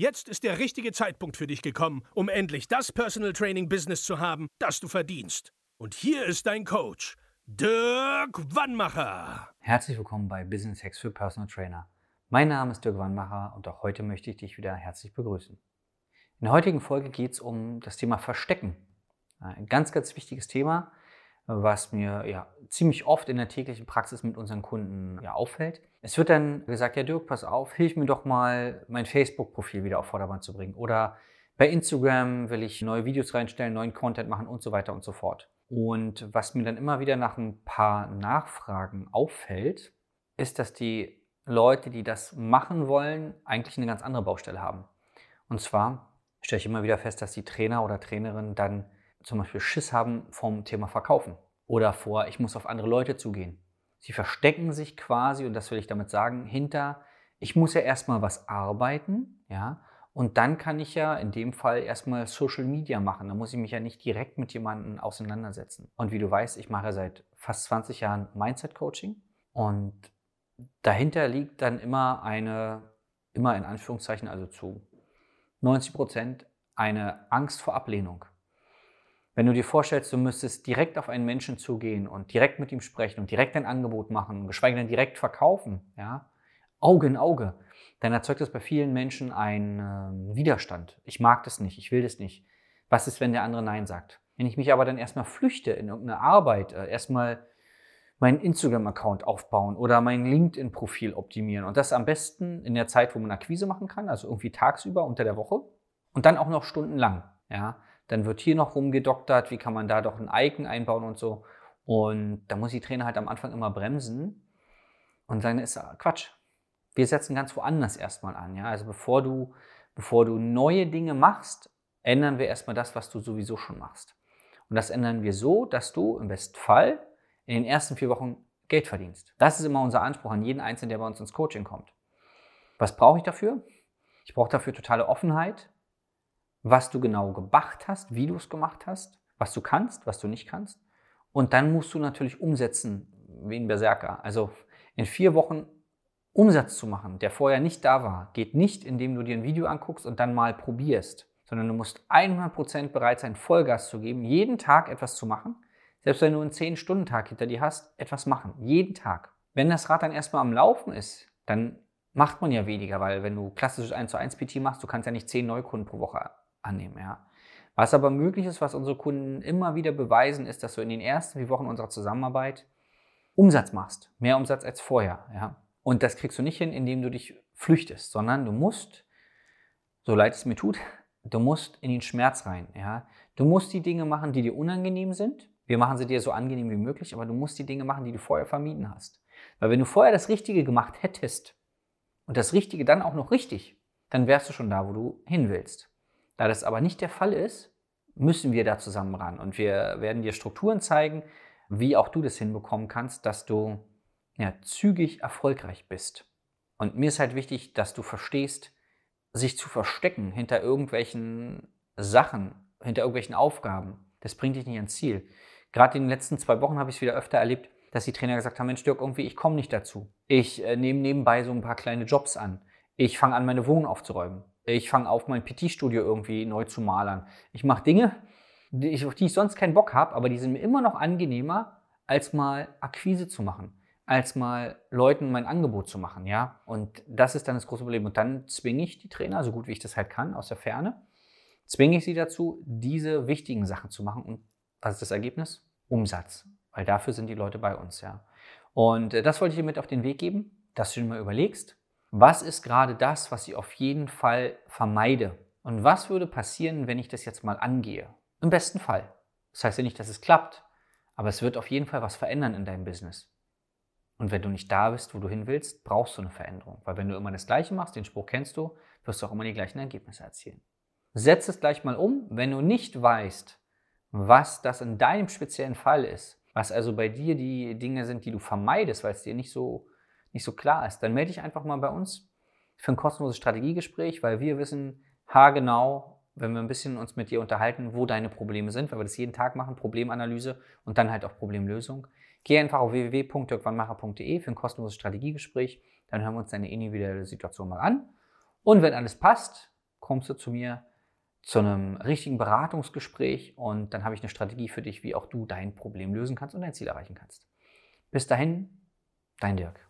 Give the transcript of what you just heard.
Jetzt ist der richtige Zeitpunkt für dich gekommen, um endlich das Personal Training Business zu haben, das du verdienst. Und hier ist dein Coach, Dirk Wannmacher. Herzlich willkommen bei Business Hacks für Personal Trainer. Mein Name ist Dirk Wannmacher und auch heute möchte ich dich wieder herzlich begrüßen. In der heutigen Folge geht es um das Thema Verstecken. Ein ganz, ganz wichtiges Thema, was mir ja ziemlich oft in der täglichen Praxis mit unseren Kunden ja, auffällt. Es wird dann gesagt, ja Dirk, pass auf, hilf mir doch mal, mein Facebook-Profil wieder auf Vordermann zu bringen. Oder bei Instagram will ich neue Videos reinstellen, neuen Content machen und so weiter und so fort. Und was mir dann immer wieder nach ein paar Nachfragen auffällt, ist, dass die Leute, die das machen wollen, eigentlich eine ganz andere Baustelle haben. Und zwar stelle ich immer wieder fest, dass die Trainer oder Trainerinnen dann zum Beispiel Schiss haben vom Thema Verkaufen oder vor, ich muss auf andere Leute zugehen. Sie verstecken sich quasi, und das will ich damit sagen, hinter, ich muss ja erstmal was arbeiten, ja, und dann kann ich ja in dem Fall erstmal Social Media machen. Da muss ich mich ja nicht direkt mit jemandem auseinandersetzen. Und wie du weißt, ich mache seit fast 20 Jahren Mindset Coaching und dahinter liegt dann immer eine, immer in Anführungszeichen, also zu 90 Prozent, eine Angst vor Ablehnung. Wenn du dir vorstellst, du müsstest direkt auf einen Menschen zugehen und direkt mit ihm sprechen und direkt ein Angebot machen, geschweige denn direkt verkaufen, ja, Auge in Auge, dann erzeugt das bei vielen Menschen einen äh, Widerstand. Ich mag das nicht, ich will das nicht. Was ist, wenn der andere Nein sagt? Wenn ich mich aber dann erstmal flüchte in irgendeine Arbeit, äh, erstmal meinen Instagram-Account aufbauen oder mein LinkedIn-Profil optimieren und das am besten in der Zeit, wo man Akquise machen kann, also irgendwie tagsüber unter der Woche und dann auch noch stundenlang, ja, dann wird hier noch rumgedoktert, wie kann man da doch ein Icon einbauen und so. Und da muss die Trainer halt am Anfang immer bremsen und sagen, ist Quatsch. Wir setzen ganz woanders erstmal an. Ja? Also bevor du, bevor du neue Dinge machst, ändern wir erstmal das, was du sowieso schon machst. Und das ändern wir so, dass du im besten Fall in den ersten vier Wochen Geld verdienst. Das ist immer unser Anspruch an jeden Einzelnen, der bei uns ins Coaching kommt. Was brauche ich dafür? Ich brauche dafür totale Offenheit, was du genau gemacht hast, wie du es gemacht hast, was du kannst, was du nicht kannst. Und dann musst du natürlich umsetzen, wie ein Berserker. Also in vier Wochen Umsatz zu machen, der vorher nicht da war, geht nicht, indem du dir ein Video anguckst und dann mal probierst, sondern du musst 100% bereit sein, Vollgas zu geben, jeden Tag etwas zu machen. Selbst wenn du einen 10-Stunden-Tag hinter dir hast, etwas machen. Jeden Tag. Wenn das Rad dann erstmal am Laufen ist, dann macht man ja weniger, weil wenn du klassisches 1 zu 1 PT machst, du kannst ja nicht 10 Neukunden pro Woche annehmen. Ja. Was aber möglich ist, was unsere Kunden immer wieder beweisen, ist, dass du in den ersten vier Wochen unserer Zusammenarbeit Umsatz machst. Mehr Umsatz als vorher. Ja. Und das kriegst du nicht hin, indem du dich flüchtest, sondern du musst, so leid es mir tut, du musst in den Schmerz rein. Ja. Du musst die Dinge machen, die dir unangenehm sind. Wir machen sie dir so angenehm wie möglich, aber du musst die Dinge machen, die du vorher vermieden hast. Weil wenn du vorher das Richtige gemacht hättest und das Richtige dann auch noch richtig, dann wärst du schon da, wo du hin willst. Da das aber nicht der Fall ist, müssen wir da zusammen ran. Und wir werden dir Strukturen zeigen, wie auch du das hinbekommen kannst, dass du ja, zügig erfolgreich bist. Und mir ist halt wichtig, dass du verstehst, sich zu verstecken hinter irgendwelchen Sachen, hinter irgendwelchen Aufgaben, das bringt dich nicht ans Ziel. Gerade in den letzten zwei Wochen habe ich es wieder öfter erlebt, dass die Trainer gesagt haben, Mensch Dirk, irgendwie, ich komme nicht dazu. Ich äh, nehme nebenbei so ein paar kleine Jobs an. Ich fange an, meine Wohnung aufzuräumen. Ich fange auf, mein PT-Studio irgendwie neu zu malern. Ich mache Dinge, die ich, auf die ich sonst keinen Bock habe, aber die sind mir immer noch angenehmer, als mal Akquise zu machen, als mal Leuten mein Angebot zu machen, ja. Und das ist dann das große Problem. Und dann zwinge ich die Trainer, so gut wie ich das halt kann, aus der Ferne, zwinge ich sie dazu, diese wichtigen Sachen zu machen. Und was ist das Ergebnis? Umsatz. Weil dafür sind die Leute bei uns, ja. Und äh, das wollte ich dir mit auf den Weg geben, dass du dir mal überlegst, was ist gerade das, was ich auf jeden Fall vermeide? Und was würde passieren, wenn ich das jetzt mal angehe? Im besten Fall. Das heißt ja nicht, dass es klappt, aber es wird auf jeden Fall was verändern in deinem Business. Und wenn du nicht da bist, wo du hin willst, brauchst du eine Veränderung. Weil wenn du immer das Gleiche machst, den Spruch kennst du, wirst du auch immer die gleichen Ergebnisse erzielen. Setz es gleich mal um, wenn du nicht weißt, was das in deinem speziellen Fall ist, was also bei dir die Dinge sind, die du vermeidest, weil es dir nicht so, nicht so klar ist, dann melde dich einfach mal bei uns für ein kostenloses Strategiegespräch, weil wir wissen haargenau, wenn wir ein bisschen uns mit dir unterhalten, wo deine Probleme sind, weil wir das jeden Tag machen, Problemanalyse und dann halt auch Problemlösung. Geh einfach auf www.dirkwannmacher.de für ein kostenloses Strategiegespräch, dann hören wir uns deine individuelle Situation mal an. Und wenn alles passt, kommst du zu mir zu einem richtigen Beratungsgespräch und dann habe ich eine Strategie für dich, wie auch du dein Problem lösen kannst und dein Ziel erreichen kannst. Bis dahin, dein Dirk.